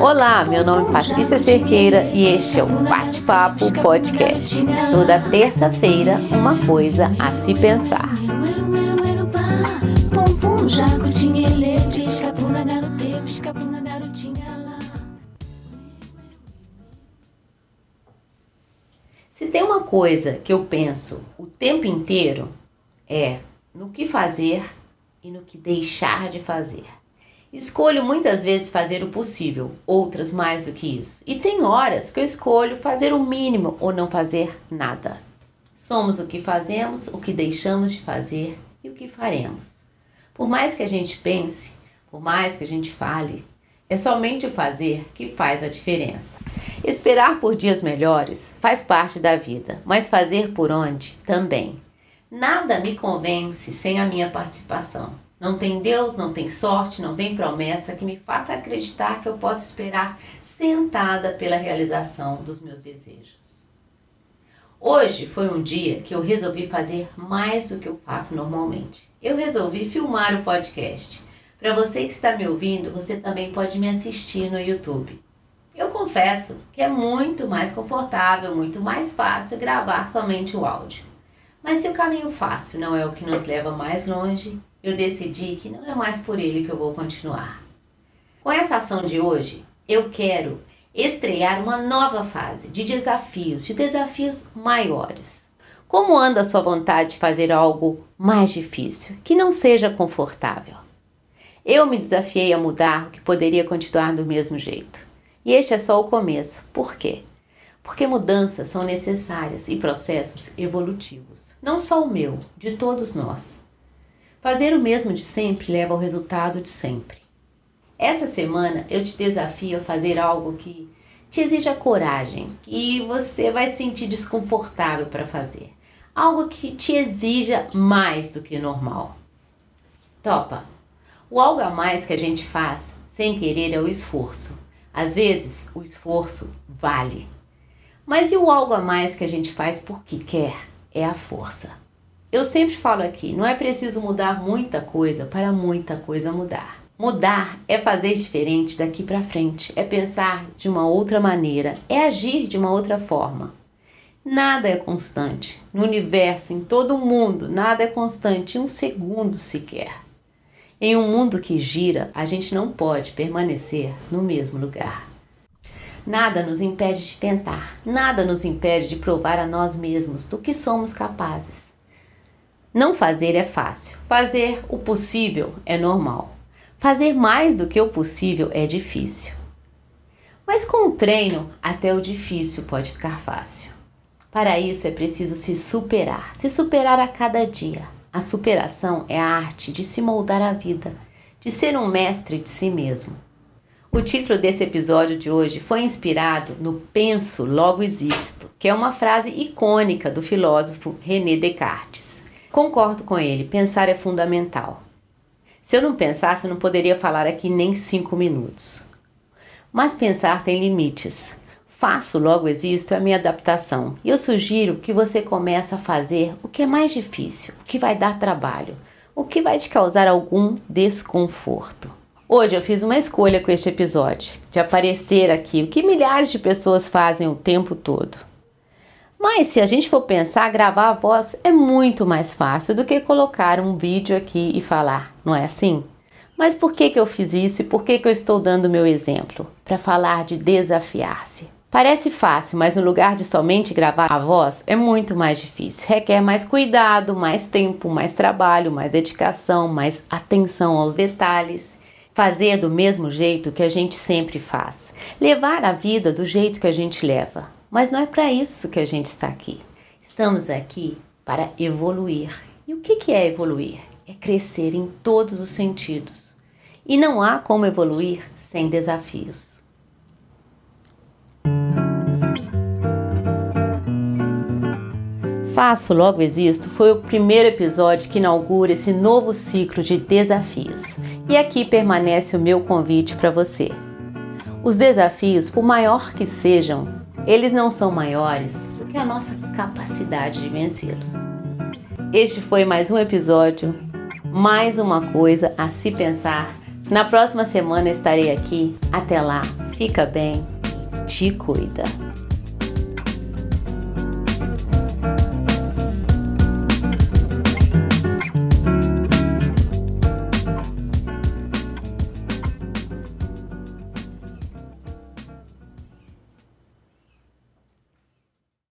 Olá, meu nome é Patrícia Cerqueira e este é o Bate-Papo Podcast. Toda terça-feira, uma coisa a se pensar. Se tem uma coisa que eu penso o tempo inteiro é no que fazer e no que deixar de fazer. Escolho muitas vezes fazer o possível, outras mais do que isso. E tem horas que eu escolho fazer o mínimo ou não fazer nada. Somos o que fazemos, o que deixamos de fazer e o que faremos. Por mais que a gente pense, por mais que a gente fale, é somente o fazer que faz a diferença. Esperar por dias melhores faz parte da vida, mas fazer por onde também. Nada me convence sem a minha participação. Não tem Deus, não tem sorte, não tem promessa que me faça acreditar que eu posso esperar sentada pela realização dos meus desejos. Hoje foi um dia que eu resolvi fazer mais do que eu faço normalmente. Eu resolvi filmar o podcast. Para você que está me ouvindo, você também pode me assistir no YouTube. Eu confesso que é muito mais confortável, muito mais fácil gravar somente o áudio. Mas se o caminho fácil não é o que nos leva mais longe, eu decidi que não é mais por ele que eu vou continuar. Com essa ação de hoje, eu quero estrear uma nova fase de desafios, de desafios maiores. Como anda a sua vontade de fazer algo mais difícil, que não seja confortável? Eu me desafiei a mudar o que poderia continuar do mesmo jeito. E este é só o começo. Por quê? Porque mudanças são necessárias e processos evolutivos. Não só o meu, de todos nós. Fazer o mesmo de sempre leva ao resultado de sempre. Essa semana eu te desafio a fazer algo que te exija coragem, que você vai se sentir desconfortável para fazer. Algo que te exija mais do que normal. Topa! O algo a mais que a gente faz sem querer é o esforço. Às vezes, o esforço vale. Mas e o algo a mais que a gente faz porque quer? É a força. Eu sempre falo aqui, não é preciso mudar muita coisa para muita coisa mudar. Mudar é fazer diferente daqui para frente, é pensar de uma outra maneira, é agir de uma outra forma. Nada é constante. No universo, em todo mundo, nada é constante um segundo sequer. Em um mundo que gira, a gente não pode permanecer no mesmo lugar. Nada nos impede de tentar, nada nos impede de provar a nós mesmos do que somos capazes. Não fazer é fácil, fazer o possível é normal. Fazer mais do que o possível é difícil. Mas com o treino, até o difícil pode ficar fácil. Para isso é preciso se superar, se superar a cada dia. A superação é a arte de se moldar a vida, de ser um mestre de si mesmo. O título desse episódio de hoje foi inspirado no Penso, Logo Existo, que é uma frase icônica do filósofo René Descartes. Concordo com ele, pensar é fundamental. Se eu não pensasse, eu não poderia falar aqui nem cinco minutos. Mas pensar tem limites. Faço, logo existo, é a minha adaptação. E eu sugiro que você comece a fazer o que é mais difícil, o que vai dar trabalho, o que vai te causar algum desconforto. Hoje eu fiz uma escolha com este episódio, de aparecer aqui, o que milhares de pessoas fazem o tempo todo. Mas se a gente for pensar, gravar a voz é muito mais fácil do que colocar um vídeo aqui e falar, não é assim? Mas por que, que eu fiz isso e por que, que eu estou dando meu exemplo? Para falar de desafiar-se. Parece fácil, mas no lugar de somente gravar a voz é muito mais difícil. Requer mais cuidado, mais tempo, mais trabalho, mais dedicação, mais atenção aos detalhes. Fazer do mesmo jeito que a gente sempre faz. Levar a vida do jeito que a gente leva. Mas não é para isso que a gente está aqui. Estamos aqui para evoluir. E o que é evoluir? É crescer em todos os sentidos. E não há como evoluir sem desafios. Faço Logo Existo foi o primeiro episódio que inaugura esse novo ciclo de desafios. E aqui permanece o meu convite para você. Os desafios, por maior que sejam, eles não são maiores do que a nossa capacidade de vencê-los. Este foi mais um episódio, mais uma coisa a se pensar. Na próxima semana estarei aqui. Até lá, fica bem te cuida.